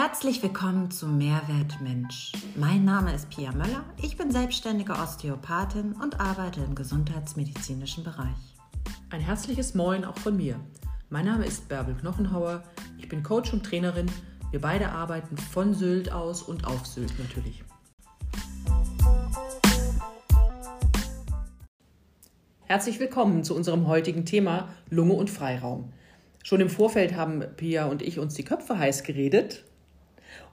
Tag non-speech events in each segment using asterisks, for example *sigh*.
Herzlich willkommen zu Mehrwert Mensch. Mein Name ist Pia Möller. Ich bin selbstständige Osteopathin und arbeite im gesundheitsmedizinischen Bereich. Ein herzliches Moin auch von mir. Mein Name ist Bärbel Knochenhauer. Ich bin Coach und Trainerin. Wir beide arbeiten von Sylt aus und auf Sylt natürlich. Herzlich willkommen zu unserem heutigen Thema Lunge und Freiraum. Schon im Vorfeld haben Pia und ich uns die Köpfe heiß geredet.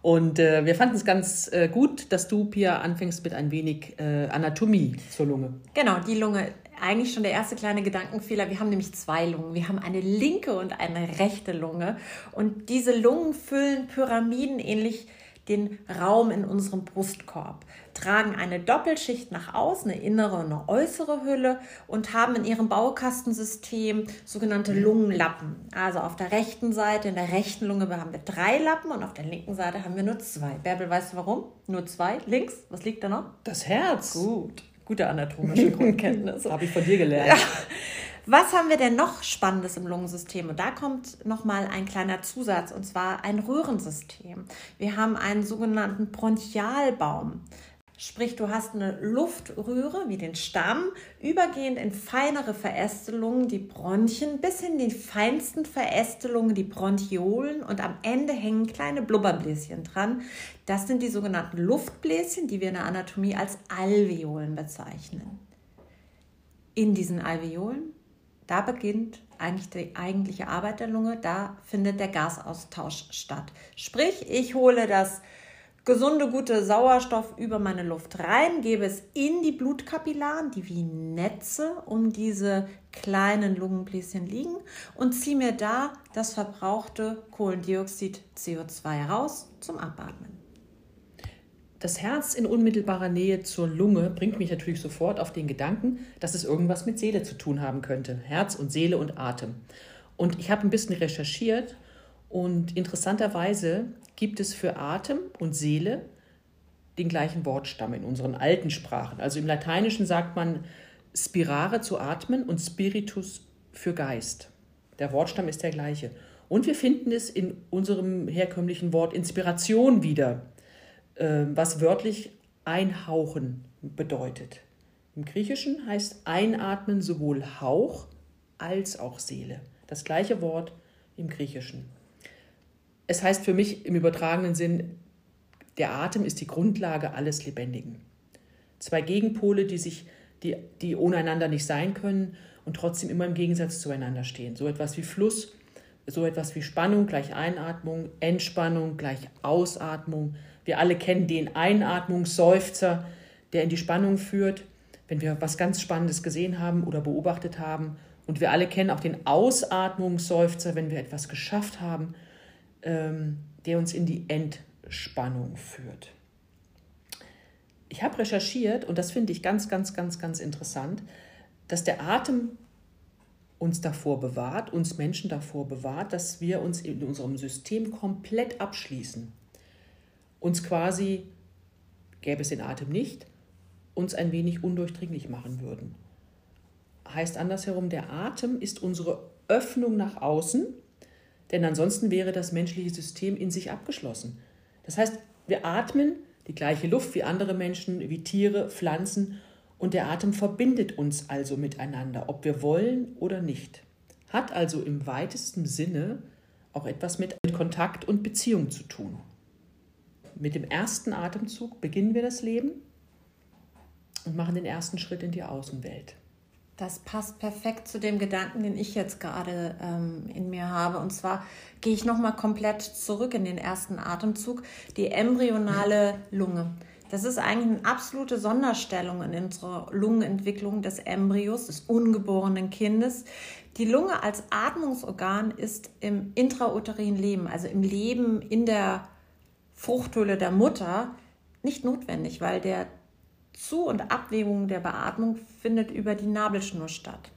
Und äh, wir fanden es ganz äh, gut, dass du, Pia, anfängst mit ein wenig äh, Anatomie zur Lunge. Genau, die Lunge. Eigentlich schon der erste kleine Gedankenfehler. Wir haben nämlich zwei Lungen. Wir haben eine linke und eine rechte Lunge. Und diese Lungen füllen Pyramiden ähnlich den Raum in unserem Brustkorb, tragen eine Doppelschicht nach außen, eine innere und eine äußere Hülle und haben in ihrem Baukastensystem sogenannte Lungenlappen. Also auf der rechten Seite, in der rechten Lunge haben wir drei Lappen und auf der linken Seite haben wir nur zwei. Bärbel, weißt du warum? Nur zwei. Links, was liegt da noch? Das Herz. Gut. Gute anatomische *laughs* Grundkenntnisse. Habe ich von dir gelernt. Ja. Was haben wir denn noch Spannendes im Lungensystem? Und da kommt nochmal ein kleiner Zusatz, und zwar ein Röhrensystem. Wir haben einen sogenannten Bronchialbaum. Sprich, du hast eine Luftröhre wie den Stamm, übergehend in feinere Verästelungen, die Bronchien, bis hin die feinsten Verästelungen, die Bronchiolen und am Ende hängen kleine Blubberbläschen dran. Das sind die sogenannten Luftbläschen, die wir in der Anatomie als Alveolen bezeichnen. In diesen Alveolen da beginnt eigentlich die eigentliche Arbeit der Lunge, da findet der Gasaustausch statt. Sprich, ich hole das gesunde, gute Sauerstoff über meine Luft rein, gebe es in die Blutkapillaren, die wie Netze um diese kleinen Lungenbläschen liegen und ziehe mir da das verbrauchte Kohlendioxid CO2 raus zum Abatmen. Das Herz in unmittelbarer Nähe zur Lunge bringt mich natürlich sofort auf den Gedanken, dass es irgendwas mit Seele zu tun haben könnte. Herz und Seele und Atem. Und ich habe ein bisschen recherchiert und interessanterweise gibt es für Atem und Seele den gleichen Wortstamm in unseren alten Sprachen. Also im Lateinischen sagt man spirare zu atmen und spiritus für Geist. Der Wortstamm ist der gleiche. Und wir finden es in unserem herkömmlichen Wort Inspiration wieder. Ähm, was wörtlich einhauchen bedeutet. Im Griechischen heißt einatmen sowohl Hauch als auch Seele. Das gleiche Wort im Griechischen. Es heißt für mich im übertragenen Sinn, der Atem ist die Grundlage alles Lebendigen. Zwei Gegenpole, die sich, die, die ohne einander nicht sein können und trotzdem immer im Gegensatz zueinander stehen. So etwas wie Fluss, so etwas wie Spannung gleich Einatmung, Entspannung gleich Ausatmung, wir alle kennen den Einatmungsseufzer, der in die Spannung führt, wenn wir was ganz Spannendes gesehen haben oder beobachtet haben. Und wir alle kennen auch den Ausatmungsseufzer, wenn wir etwas geschafft haben, ähm, der uns in die Entspannung führt. Ich habe recherchiert, und das finde ich ganz, ganz, ganz, ganz interessant, dass der Atem uns davor bewahrt, uns Menschen davor bewahrt, dass wir uns in unserem System komplett abschließen uns quasi, gäbe es den Atem nicht, uns ein wenig undurchdringlich machen würden. Heißt andersherum, der Atem ist unsere Öffnung nach außen, denn ansonsten wäre das menschliche System in sich abgeschlossen. Das heißt, wir atmen die gleiche Luft wie andere Menschen, wie Tiere, Pflanzen und der Atem verbindet uns also miteinander, ob wir wollen oder nicht. Hat also im weitesten Sinne auch etwas mit Kontakt und Beziehung zu tun mit dem ersten Atemzug beginnen wir das Leben und machen den ersten Schritt in die Außenwelt. Das passt perfekt zu dem Gedanken, den ich jetzt gerade ähm, in mir habe. Und zwar gehe ich nochmal komplett zurück in den ersten Atemzug, die embryonale Lunge. Das ist eigentlich eine absolute Sonderstellung in unserer Lungenentwicklung des Embryos, des ungeborenen Kindes. Die Lunge als Atmungsorgan ist im intrauterinen Leben, also im Leben in der Fruchthöhle der Mutter nicht notwendig, weil der Zu- und Abwägung der Beatmung findet über die Nabelschnur statt.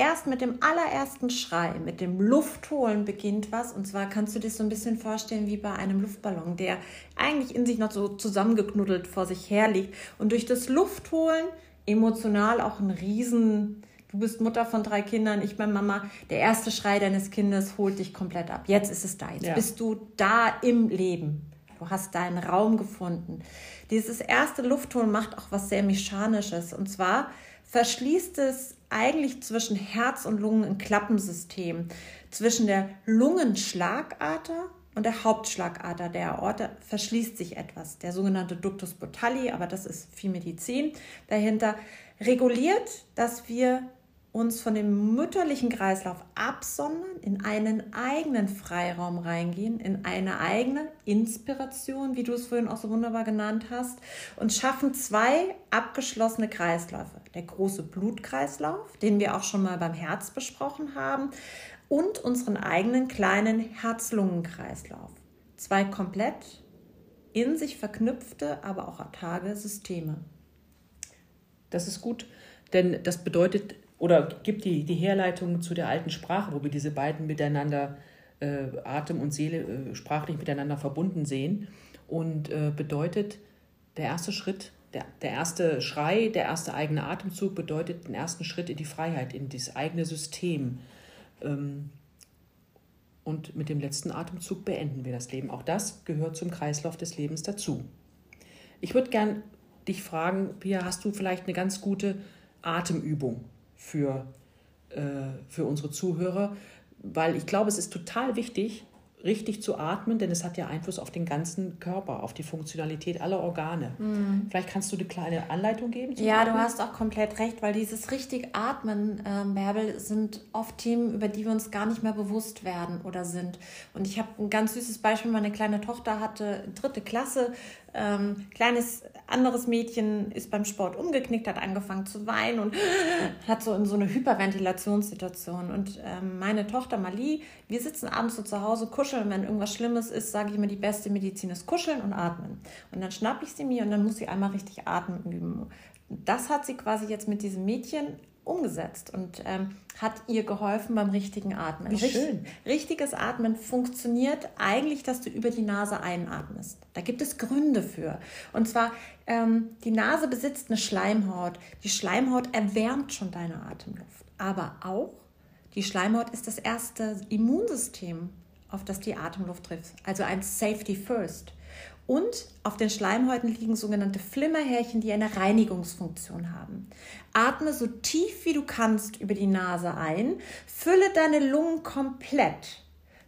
Erst mit dem allerersten Schrei, mit dem Luftholen beginnt was. Und zwar kannst du dir so ein bisschen vorstellen wie bei einem Luftballon, der eigentlich in sich noch so zusammengeknuddelt vor sich her liegt. Und durch das Luftholen emotional auch ein riesen Du bist Mutter von drei Kindern, ich bin Mama. Der erste Schrei deines Kindes holt dich komplett ab. Jetzt ist es da. Jetzt ja. bist du da im Leben. Du hast deinen Raum gefunden. Dieses erste Luftholen macht auch was sehr Mechanisches. Und zwar verschließt es eigentlich zwischen Herz und Lungen ein Klappensystem. Zwischen der Lungenschlagader und der Hauptschlagader der Aorta verschließt sich etwas. Der sogenannte Ductus botalli, aber das ist viel Medizin dahinter, reguliert, dass wir uns von dem mütterlichen Kreislauf absondern, in einen eigenen Freiraum reingehen, in eine eigene Inspiration, wie du es vorhin auch so wunderbar genannt hast, und schaffen zwei abgeschlossene Kreisläufe. Der große Blutkreislauf, den wir auch schon mal beim Herz besprochen haben, und unseren eigenen kleinen Herz-Lungen-Kreislauf. Zwei komplett in sich verknüpfte, aber auch autarke Systeme. Das ist gut, denn das bedeutet oder gibt die, die Herleitung zu der alten Sprache, wo wir diese beiden miteinander, äh, Atem und Seele, äh, sprachlich miteinander verbunden sehen und äh, bedeutet, der erste Schritt, der, der erste Schrei, der erste eigene Atemzug bedeutet den ersten Schritt in die Freiheit, in das eigene System. Ähm, und mit dem letzten Atemzug beenden wir das Leben. Auch das gehört zum Kreislauf des Lebens dazu. Ich würde gern dich fragen, Pia, hast du vielleicht eine ganz gute Atemübung für, äh, für unsere Zuhörer? Weil ich glaube, es ist total wichtig, richtig zu atmen, denn es hat ja Einfluss auf den ganzen Körper, auf die Funktionalität aller Organe. Mhm. Vielleicht kannst du eine kleine Anleitung geben? Ja, Atmen? du hast auch komplett recht, weil dieses richtig Atmen, äh, Bärbel, sind oft Themen, über die wir uns gar nicht mehr bewusst werden oder sind. Und ich habe ein ganz süßes Beispiel. Meine kleine Tochter hatte dritte Klasse ähm, kleines anderes Mädchen ist beim Sport umgeknickt, hat angefangen zu weinen und *gasps* hat so in so eine Hyperventilationssituation. Und ähm, meine Tochter Mali, wir sitzen abends so zu Hause, kuscheln. Wenn irgendwas Schlimmes ist, sage ich immer, die beste Medizin ist kuscheln und atmen. Und dann schnapp ich sie mir und dann muss sie einmal richtig atmen üben. Das hat sie quasi jetzt mit diesem Mädchen umgesetzt und ähm, hat ihr geholfen beim richtigen Atmen. Wie schön. Richtiges Atmen funktioniert eigentlich, dass du über die Nase einatmest. Da gibt es Gründe für. Und zwar, ähm, die Nase besitzt eine Schleimhaut. Die Schleimhaut erwärmt schon deine Atemluft. Aber auch, die Schleimhaut ist das erste Immunsystem, auf das die Atemluft trifft. Also ein Safety First. Und auf den Schleimhäuten liegen sogenannte Flimmerhärchen, die eine Reinigungsfunktion haben. Atme so tief wie du kannst über die Nase ein, fülle deine Lungen komplett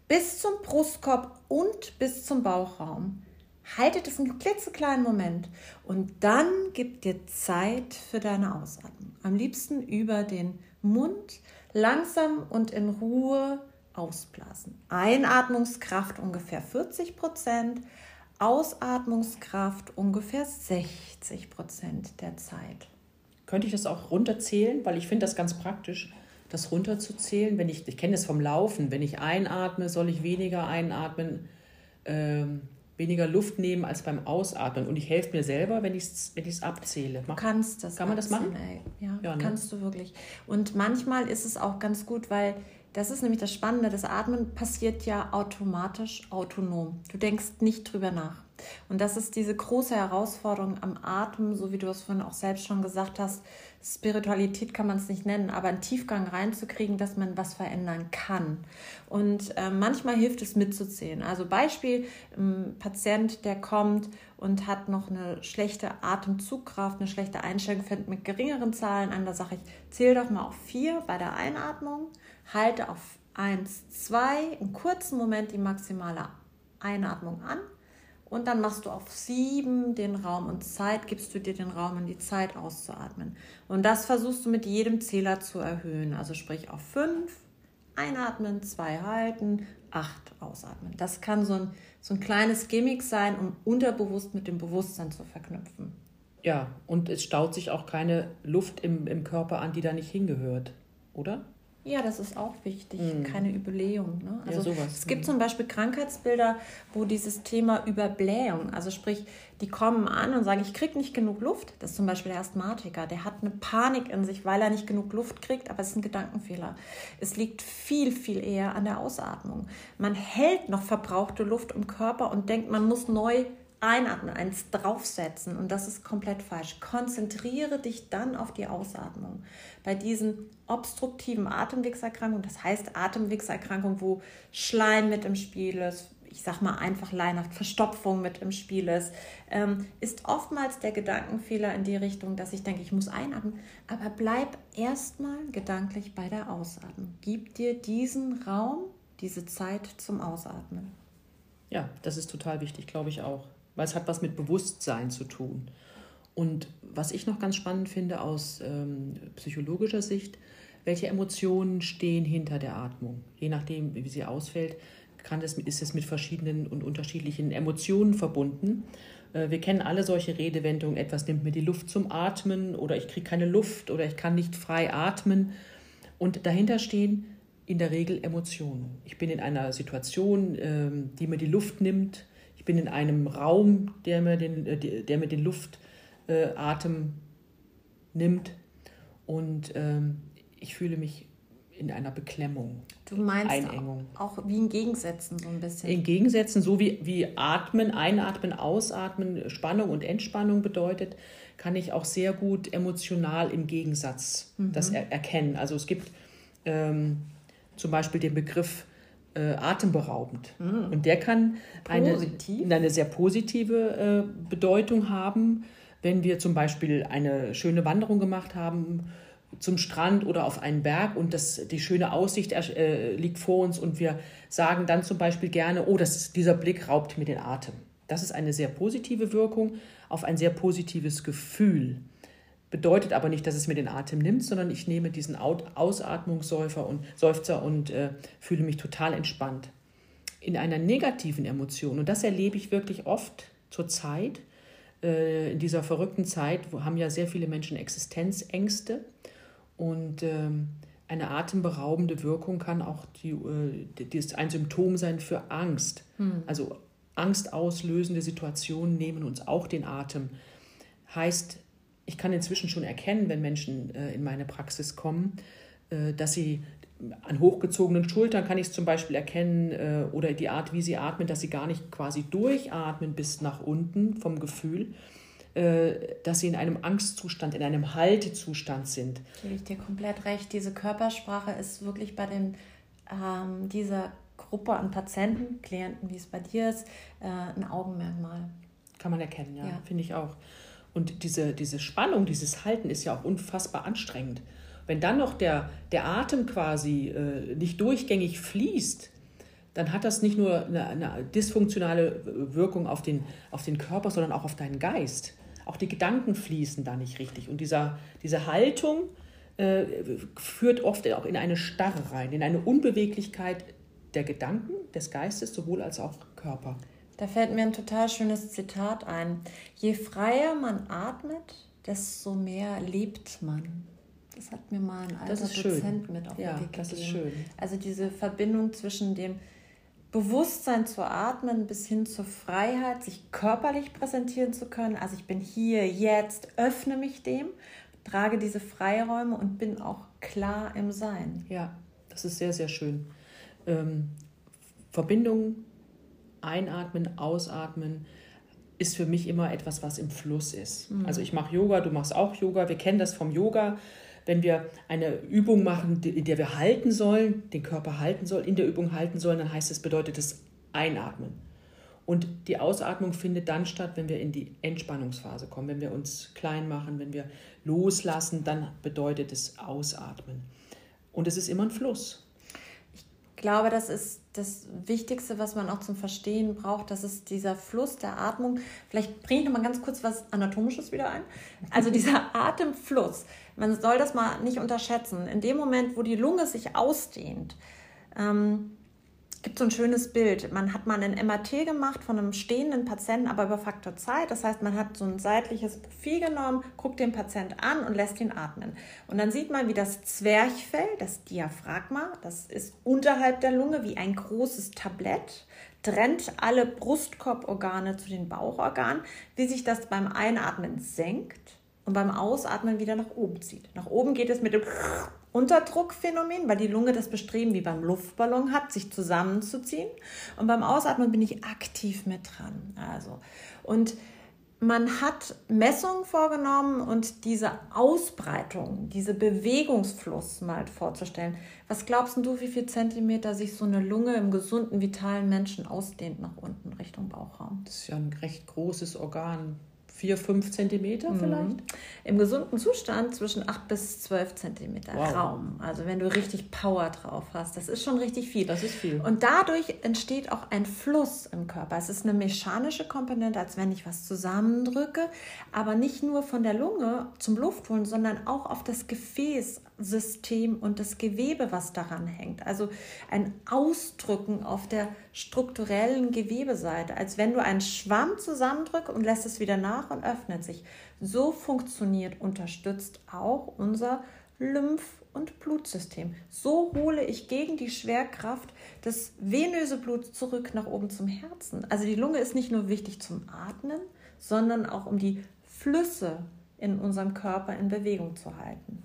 bis zum Brustkorb und bis zum Bauchraum. Halte das einen klitzekleinen Moment und dann gib dir Zeit für deine Ausatmung. Am liebsten über den Mund langsam und in Ruhe ausblasen. Einatmungskraft ungefähr 40 Prozent, Ausatmungskraft ungefähr 60 Prozent der Zeit. Könnte ich das auch runterzählen? Weil ich finde das ganz praktisch, das runterzuzählen. Wenn ich, ich kenne das vom Laufen, wenn ich einatme, soll ich weniger einatmen, äh, weniger Luft nehmen als beim Ausatmen. Und ich helfe mir selber, wenn ich es wenn abzähle. Mach, kannst das. Kann man das machen? Ey. Ja, ja ne? kannst du wirklich. Und manchmal ist es auch ganz gut, weil das ist nämlich das Spannende. Das Atmen passiert ja automatisch, autonom. Du denkst nicht drüber nach. Und das ist diese große Herausforderung am Atem, so wie du es vorhin auch selbst schon gesagt hast. Spiritualität kann man es nicht nennen, aber einen Tiefgang reinzukriegen, dass man was verändern kann. Und äh, manchmal hilft es mitzuzählen. Also Beispiel, ein Patient, der kommt und hat noch eine schlechte Atemzugkraft, eine schlechte Einstellung, fängt mit geringeren Zahlen an. Da sage ich, zähl doch mal auf vier bei der Einatmung halte auf 1, 2, einen kurzen Moment die maximale Einatmung an und dann machst du auf 7 den Raum und Zeit, gibst du dir den Raum und die Zeit auszuatmen. Und das versuchst du mit jedem Zähler zu erhöhen. Also sprich auf 5 einatmen, 2 halten, 8 ausatmen. Das kann so ein, so ein kleines Gimmick sein, um unterbewusst mit dem Bewusstsein zu verknüpfen. Ja, und es staut sich auch keine Luft im, im Körper an, die da nicht hingehört, oder? Ja, das ist auch wichtig. Mhm. Keine Überblähung. Ne? Also ja, sowas. Es gibt zum Beispiel Krankheitsbilder, wo dieses Thema Überblähung, also sprich, die kommen an und sagen, ich kriege nicht genug Luft. Das ist zum Beispiel der Asthmatiker. Der hat eine Panik in sich, weil er nicht genug Luft kriegt, aber es ist ein Gedankenfehler. Es liegt viel, viel eher an der Ausatmung. Man hält noch verbrauchte Luft im Körper und denkt, man muss neu Einatmen, eins draufsetzen und das ist komplett falsch. Konzentriere dich dann auf die Ausatmung. Bei diesen obstruktiven Atemwegserkrankungen, das heißt Atemwegserkrankungen, wo Schleim mit im Spiel ist, ich sag mal einfach leinhaft Verstopfung mit im Spiel ist, ähm, ist oftmals der Gedankenfehler in die Richtung, dass ich denke, ich muss einatmen. Aber bleib erstmal gedanklich bei der Ausatmung. Gib dir diesen Raum, diese Zeit zum Ausatmen. Ja, das ist total wichtig, glaube ich auch weil es hat was mit Bewusstsein zu tun. Und was ich noch ganz spannend finde aus ähm, psychologischer Sicht, welche Emotionen stehen hinter der Atmung? Je nachdem, wie sie ausfällt, kann das, ist es mit verschiedenen und unterschiedlichen Emotionen verbunden. Äh, wir kennen alle solche Redewendungen, etwas nimmt mir die Luft zum Atmen oder ich kriege keine Luft oder ich kann nicht frei atmen. Und dahinter stehen in der Regel Emotionen. Ich bin in einer Situation, ähm, die mir die Luft nimmt, ich bin in einem Raum, der mir den, äh, der mir den Luftatem nimmt und ähm, ich fühle mich in einer Beklemmung. Du meinst Einengung. auch wie in Gegensätzen so ein bisschen. In Gegensätzen, so wie, wie Atmen, Einatmen, Ausatmen, Spannung und Entspannung bedeutet, kann ich auch sehr gut emotional im Gegensatz mhm. das er erkennen. Also es gibt ähm, zum Beispiel den Begriff äh, atemberaubend. Mhm. Und der kann eine, eine sehr positive äh, Bedeutung haben, wenn wir zum Beispiel eine schöne Wanderung gemacht haben zum Strand oder auf einen Berg und das, die schöne Aussicht äh, liegt vor uns und wir sagen dann zum Beispiel gerne, oh, das, dieser Blick raubt mir den Atem. Das ist eine sehr positive Wirkung auf ein sehr positives Gefühl. Bedeutet aber nicht, dass es mir den Atem nimmt, sondern ich nehme diesen Ausatmungssäufer und Seufzer und äh, fühle mich total entspannt. In einer negativen Emotion, und das erlebe ich wirklich oft zur Zeit, äh, in dieser verrückten Zeit, wo haben ja sehr viele Menschen Existenzängste und äh, eine atemberaubende Wirkung kann auch die, äh, die ist ein Symptom sein für Angst. Hm. Also angstauslösende Situationen nehmen uns auch den Atem. Heißt, ich kann inzwischen schon erkennen, wenn Menschen äh, in meine Praxis kommen, äh, dass sie an hochgezogenen Schultern kann ich es zum Beispiel erkennen äh, oder die Art, wie sie atmen, dass sie gar nicht quasi durchatmen bis nach unten vom Gefühl, äh, dass sie in einem Angstzustand, in einem Haltezustand sind. Gebe ich dir komplett recht. Diese Körpersprache ist wirklich bei den, ähm, dieser Gruppe an Patienten, Klienten, wie es bei dir ist, äh, ein Augenmerkmal. Kann man erkennen, ja, ja. finde ich auch. Und diese, diese Spannung, dieses Halten ist ja auch unfassbar anstrengend. Wenn dann noch der, der Atem quasi äh, nicht durchgängig fließt, dann hat das nicht nur eine, eine, dysfunktionale Wirkung auf den, auf den Körper, sondern auch auf deinen Geist. Auch die Gedanken fließen da nicht richtig. Und dieser, diese Haltung äh, führt oft auch in eine Starre rein, in eine Unbeweglichkeit der Gedanken, des Geistes, sowohl als auch Körper. Da fällt mir ein total schönes Zitat ein. Je freier man atmet, desto mehr lebt man. Das hat mir mal ein alter Dozent mit auf ja, den Weg gegeben. Das ist schön. Also diese Verbindung zwischen dem Bewusstsein zu atmen bis hin zur Freiheit, sich körperlich präsentieren zu können. Also ich bin hier, jetzt, öffne mich dem, trage diese Freiräume und bin auch klar im Sein. Ja, das ist sehr, sehr schön. Ähm, Verbindung Einatmen, Ausatmen ist für mich immer etwas, was im Fluss ist. Mhm. Also ich mache Yoga, du machst auch Yoga, wir kennen das vom Yoga. Wenn wir eine Übung machen, in der wir halten sollen, den Körper halten sollen, in der Übung halten sollen, dann heißt es, bedeutet es Einatmen. Und die Ausatmung findet dann statt, wenn wir in die Entspannungsphase kommen, wenn wir uns klein machen, wenn wir loslassen, dann bedeutet es Ausatmen. Und es ist immer ein Fluss glaube, das ist das Wichtigste, was man auch zum Verstehen braucht. Das ist dieser Fluss der Atmung. Vielleicht bringe ich noch mal ganz kurz was Anatomisches wieder ein. Also *laughs* dieser Atemfluss. Man soll das mal nicht unterschätzen. In dem Moment, wo die Lunge sich ausdehnt, ähm, gibt so ein schönes Bild. Man hat mal ein MRT gemacht von einem stehenden Patienten, aber über Faktor Zeit. Das heißt, man hat so ein seitliches Profil genommen, guckt den Patienten an und lässt ihn atmen. Und dann sieht man, wie das Zwerchfell, das Diaphragma, das ist unterhalb der Lunge wie ein großes Tablett, trennt alle Brustkorborgane zu den Bauchorganen, wie sich das beim Einatmen senkt und beim Ausatmen wieder nach oben zieht. Nach oben geht es mit dem Unterdruckphänomen, weil die Lunge das Bestreben wie beim Luftballon hat, sich zusammenzuziehen. Und beim Ausatmen bin ich aktiv mit dran. Also, und man hat Messungen vorgenommen und diese Ausbreitung, diese Bewegungsfluss mal vorzustellen. Was glaubst du, wie viel Zentimeter sich so eine Lunge im gesunden, vitalen Menschen ausdehnt nach unten Richtung Bauchraum? Das ist ja ein recht großes Organ vier, fünf Zentimeter mhm. vielleicht? Im gesunden Zustand zwischen acht bis zwölf Zentimeter wow. Raum. Also wenn du richtig Power drauf hast, das ist schon richtig viel. Das ist viel. Und dadurch entsteht auch ein Fluss im Körper. Es ist eine mechanische Komponente, als wenn ich was zusammendrücke, aber nicht nur von der Lunge zum Luftholen, sondern auch auf das Gefäß System und das Gewebe, was daran hängt. Also ein Ausdrücken auf der strukturellen Gewebeseite, als wenn du einen Schwamm zusammendrückst und lässt es wieder nach und öffnet sich. So funktioniert, unterstützt auch unser Lymph- und Blutsystem. So hole ich gegen die Schwerkraft das venöse Blut zurück nach oben zum Herzen. Also die Lunge ist nicht nur wichtig zum Atmen, sondern auch um die Flüsse in unserem Körper in Bewegung zu halten.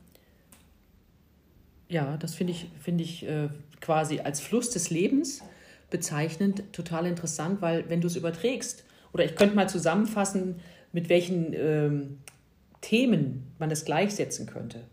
Ja, das finde ich, find ich äh, quasi als Fluss des Lebens bezeichnend total interessant, weil wenn du es überträgst, oder ich könnte mal zusammenfassen, mit welchen ähm, Themen man das gleichsetzen könnte.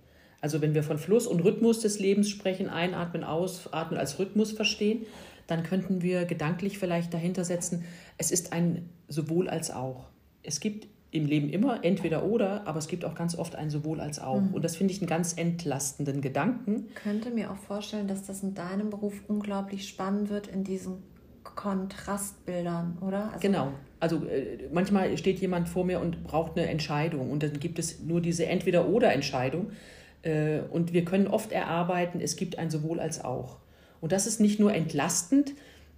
Also wenn wir von Fluss und Rhythmus des Lebens sprechen, einatmen, ausatmen als Rhythmus verstehen, dann könnten wir gedanklich vielleicht dahinter setzen, es ist ein sowohl als auch. Es gibt im Leben immer entweder oder, aber es gibt auch ganz oft ein sowohl als auch. Mhm. Und das finde ich einen ganz entlastenden Gedanken. Ich könnte mir auch vorstellen, dass das in deinem Beruf unglaublich spannend wird in diesen Kontrastbildern, oder? Also genau. Also äh, manchmal steht jemand vor mir und braucht eine Entscheidung und dann gibt es nur diese Entweder-oder-Entscheidung. Äh, und wir können oft erarbeiten, es gibt ein sowohl als auch. Und das ist nicht nur entlastend,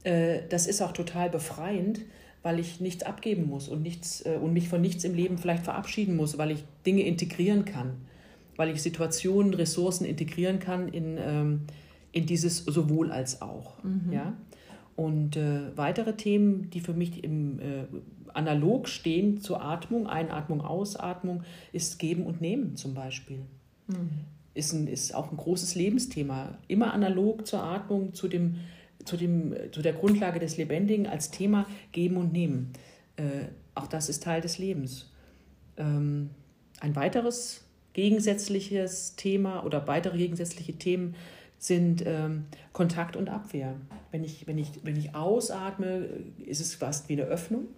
äh, das ist auch total befreiend, weil ich nichts abgeben muss und, nichts, äh, und mich von nichts im Leben vielleicht verabschieden muss, weil ich Dinge integrieren kann, weil ich Situationen, Ressourcen integrieren kann in, ähm, in dieses sowohl als auch. Mhm. Ja? Und äh, weitere Themen, die für mich im äh, analog stehen zur Atmung, Einatmung, Ausatmung, ist Geben und Nehmen zum Beispiel. Mhm. Ist, ein, ist auch ein großes Lebensthema. Immer analog zur Atmung, zu dem zu, dem, zu der Grundlage des Lebendigen als Thema Geben und Nehmen. Äh, auch das ist Teil des Lebens. Ähm, ein weiteres gegensätzliches Thema oder weitere gegensätzliche Themen sind ähm, Kontakt und Abwehr. Wenn ich, wenn, ich, wenn ich ausatme, ist es fast wie eine Öffnung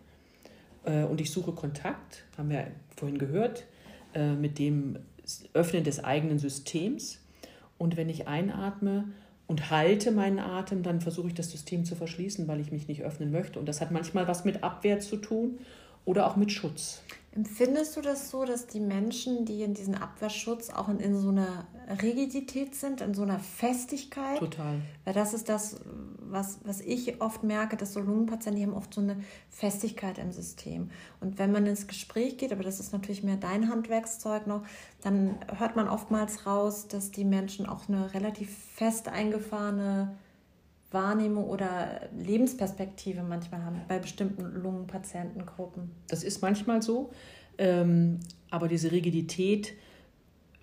äh, und ich suche Kontakt, haben wir vorhin gehört, äh, mit dem Öffnen des eigenen Systems. Und wenn ich einatme, und halte meinen Atem, dann versuche ich das System zu verschließen, weil ich mich nicht öffnen möchte. Und das hat manchmal was mit Abwehr zu tun oder auch mit Schutz. Empfindest du das so, dass die Menschen, die in diesem Abwehrschutz auch in, in so einer Rigidität sind, in so einer Festigkeit? Total. Weil das ist das, was, was ich oft merke, dass so Lungenpatienten, die haben oft so eine Festigkeit im System. Und wenn man ins Gespräch geht, aber das ist natürlich mehr dein Handwerkszeug noch, dann hört man oftmals raus, dass die Menschen auch eine relativ fest eingefahrene Wahrnehmung oder Lebensperspektive manchmal haben bei bestimmten Lungenpatientengruppen. Das ist manchmal so, ähm, aber diese Rigidität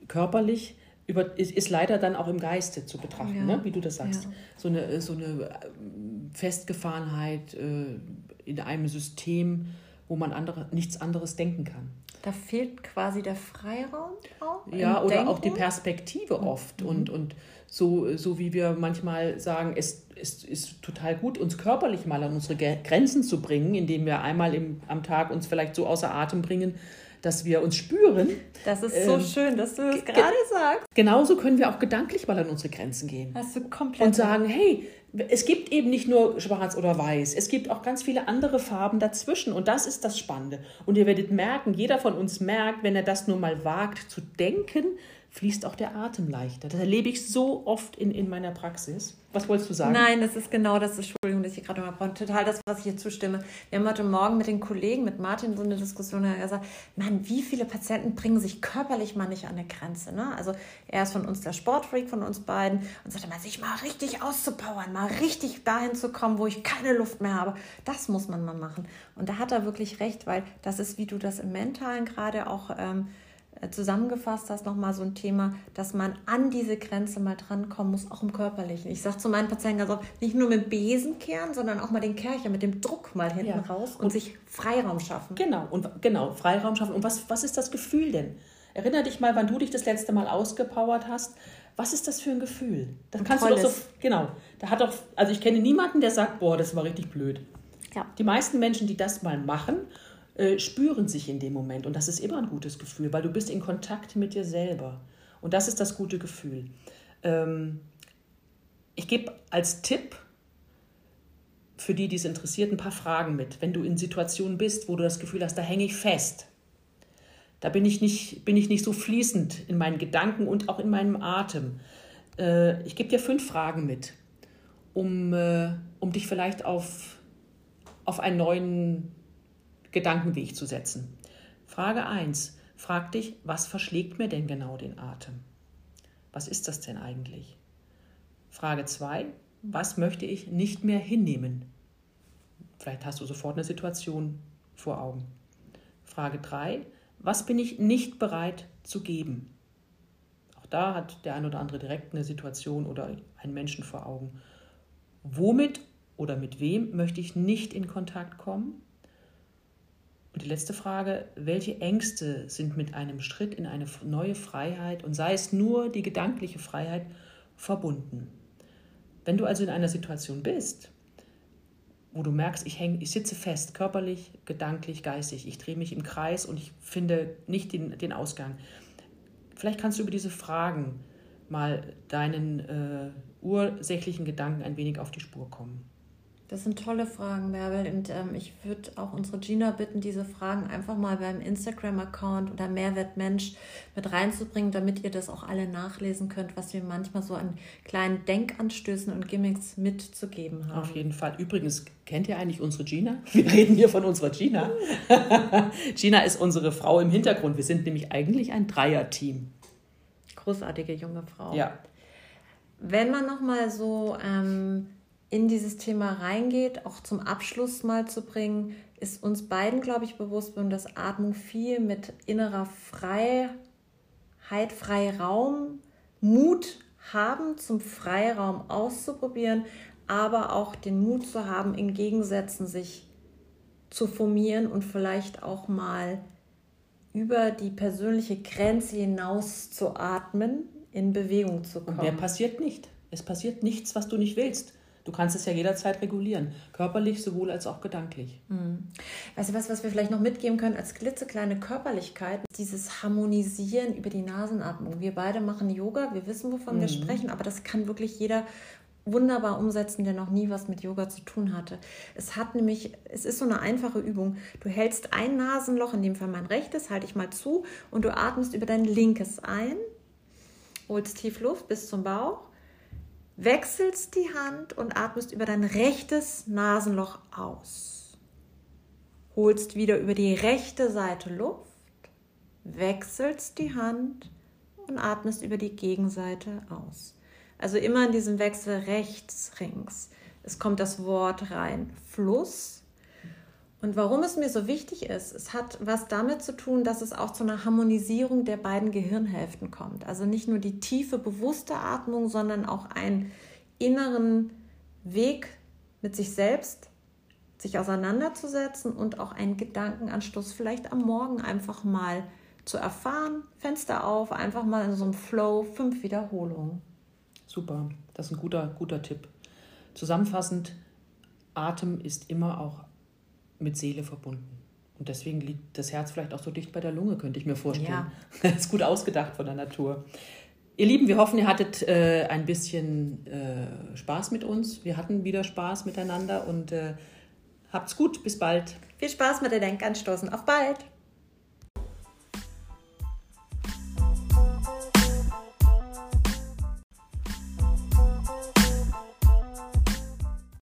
körperlich über, ist, ist, leider dann auch im Geiste zu betrachten, ja. ne? wie du das sagst. Ja. So, eine, so eine ähm, Festgefahrenheit äh, in einem System, wo man andere, nichts anderes denken kann. Da fehlt quasi der Freiraum auch. Ja, oder Denken. auch die Perspektive oft. Mhm. Und, und so, so wie wir manchmal sagen, es, es ist total gut, uns körperlich mal an unsere Grenzen zu bringen, indem wir einmal im, am Tag uns vielleicht so außer Atem bringen, dass wir uns spüren. Das ist so ähm, schön, dass du das gerade sagst. Genauso können wir auch gedanklich mal an unsere Grenzen gehen. Hast du komplett. Und sagen, hey, es gibt eben nicht nur schwarz oder weiß, es gibt auch ganz viele andere Farben dazwischen und das ist das Spannende. Und ihr werdet merken, jeder von uns merkt, wenn er das nur mal wagt zu denken, fließt auch der Atem leichter. Das erlebe ich so oft in, in meiner Praxis. Was wolltest du sagen? Nein, das ist genau das, Entschuldigung, dass ich gerade mal brauche. Total das, was ich hier zustimme. Wir haben heute Morgen mit den Kollegen, mit Martin so eine Diskussion gesagt, Mann, wie viele Patienten bringen sich körperlich mal nicht an eine Grenze? Ne? Also er ist von uns der Sportfreak von uns beiden und sagte mal, sich mal richtig auszupowern, mal richtig dahin zu kommen, wo ich keine Luft mehr habe. Das muss man mal machen. Und da hat er wirklich recht, weil das ist, wie du das im Mentalen gerade auch... Ähm, äh, zusammengefasst hast, nochmal so ein Thema, dass man an diese Grenze mal drankommen muss, auch im Körperlichen. Ich sage zu meinen Patienten ganz oft, nicht nur mit dem Besen kehren, sondern auch mal den Kercher mit dem Druck mal hinten ja. raus und, und, sich Freiraum schaffen. Genau, und genau, Freiraum schaffen. Und was, was ist das Gefühl denn? Erinner dich mal, wann du dich das letzte Mal ausgepowert hast. Was ist das für ein Gefühl? Das ein kannst tolles. du doch so, genau. Da hat doch, also ich kenne niemanden, der sagt, boah, das war richtig blöd. Ja. Die meisten Menschen, die das mal machen, äh, spüren sich in dem Moment. Und das ist immer ein gutes Gefühl, weil du bist in Kontakt mit dir selber. Und das ist das gute Gefühl. Ähm, ich gebe als Tipp für die, die es interessiert, ein paar Fragen mit. Wenn du in Situationen bist, wo du das Gefühl hast, da hänge ich fest, da bin ich nicht, bin ich nicht so fließend in meinen Gedanken und auch in meinem Atem. Äh, ich gebe dir fünf Fragen mit, um, äh, um dich vielleicht auf, auf einen neuen Gedankenweg zu setzen. Frage 1. Frag dich, was verschlägt mir denn genau den Atem? Was ist das denn eigentlich? Frage 2. Was möchte ich nicht mehr hinnehmen? Vielleicht hast du sofort eine Situation vor Augen. Frage 3. Was bin ich nicht bereit zu geben? Auch da hat der ein oder andere direkt eine Situation oder einen Menschen vor Augen. Womit oder mit wem möchte ich nicht in Kontakt kommen? Und die letzte Frage, welche Ängste sind mit einem Schritt in eine neue Freiheit und sei es nur die gedankliche Freiheit verbunden? Wenn du also in einer Situation bist, wo du merkst, ich, häng, ich sitze fest, körperlich, gedanklich, geistig, ich drehe mich im Kreis und ich finde nicht den, den Ausgang. Vielleicht kannst du über diese Fragen mal deinen äh, ursächlichen Gedanken ein wenig auf die Spur kommen. Das sind tolle Fragen, Bärbel. Und ähm, ich würde auch unsere Gina bitten, diese Fragen einfach mal beim Instagram-Account oder Mehrwertmensch mit reinzubringen, damit ihr das auch alle nachlesen könnt, was wir manchmal so an kleinen Denkanstößen und Gimmicks mitzugeben haben. Auf jeden Fall. Übrigens, kennt ihr eigentlich unsere Gina? Wir reden hier von unserer Gina. *laughs* Gina ist unsere Frau im Hintergrund. Wir sind nämlich eigentlich ein Dreier-Team. Großartige junge Frau. Ja. Wenn man nochmal so. Ähm, in dieses Thema reingeht, auch zum Abschluss mal zu bringen, ist uns beiden, glaube ich, bewusst, dass Atmung viel mit innerer Freiheit, Freiraum, Mut haben, zum Freiraum auszuprobieren, aber auch den Mut zu haben, in Gegensätzen sich zu formieren und vielleicht auch mal über die persönliche Grenze hinaus zu atmen, in Bewegung zu kommen. Und mehr passiert nicht. Es passiert nichts, was du nicht willst. Du kannst es ja jederzeit regulieren, körperlich sowohl als auch gedanklich. Mhm. Weißt du was, was wir vielleicht noch mitgeben können als klitzekleine Körperlichkeit? Dieses Harmonisieren über die Nasenatmung. Wir beide machen Yoga, wir wissen, wovon mhm. wir sprechen, aber das kann wirklich jeder wunderbar umsetzen, der noch nie was mit Yoga zu tun hatte. Es hat nämlich, es ist so eine einfache Übung. Du hältst ein Nasenloch, in dem Fall mein rechtes, halte ich mal zu und du atmest über dein linkes ein, holst tief Luft bis zum Bauch wechselst die Hand und atmest über dein rechtes Nasenloch aus. Holst wieder über die rechte Seite Luft, wechselst die Hand und atmest über die Gegenseite aus. Also immer in diesem Wechsel rechts, links. Es kommt das Wort rein Fluss und warum es mir so wichtig ist, es hat was damit zu tun, dass es auch zu einer Harmonisierung der beiden Gehirnhälften kommt. Also nicht nur die tiefe, bewusste Atmung, sondern auch einen inneren Weg mit sich selbst, sich auseinanderzusetzen und auch einen Gedankenanstoß vielleicht am Morgen einfach mal zu erfahren. Fenster auf, einfach mal in so einem Flow, fünf Wiederholungen. Super, das ist ein guter, guter Tipp. Zusammenfassend, Atem ist immer auch mit Seele verbunden. Und deswegen liegt das Herz vielleicht auch so dicht bei der Lunge, könnte ich mir vorstellen. Ja. *laughs* Das ist gut ausgedacht von der Natur. Ihr Lieben, wir hoffen, ihr hattet äh, ein bisschen äh, Spaß mit uns. Wir hatten wieder Spaß miteinander und äh, habt's gut. Bis bald. Viel Spaß mit der Denkanstoßen. Auf bald.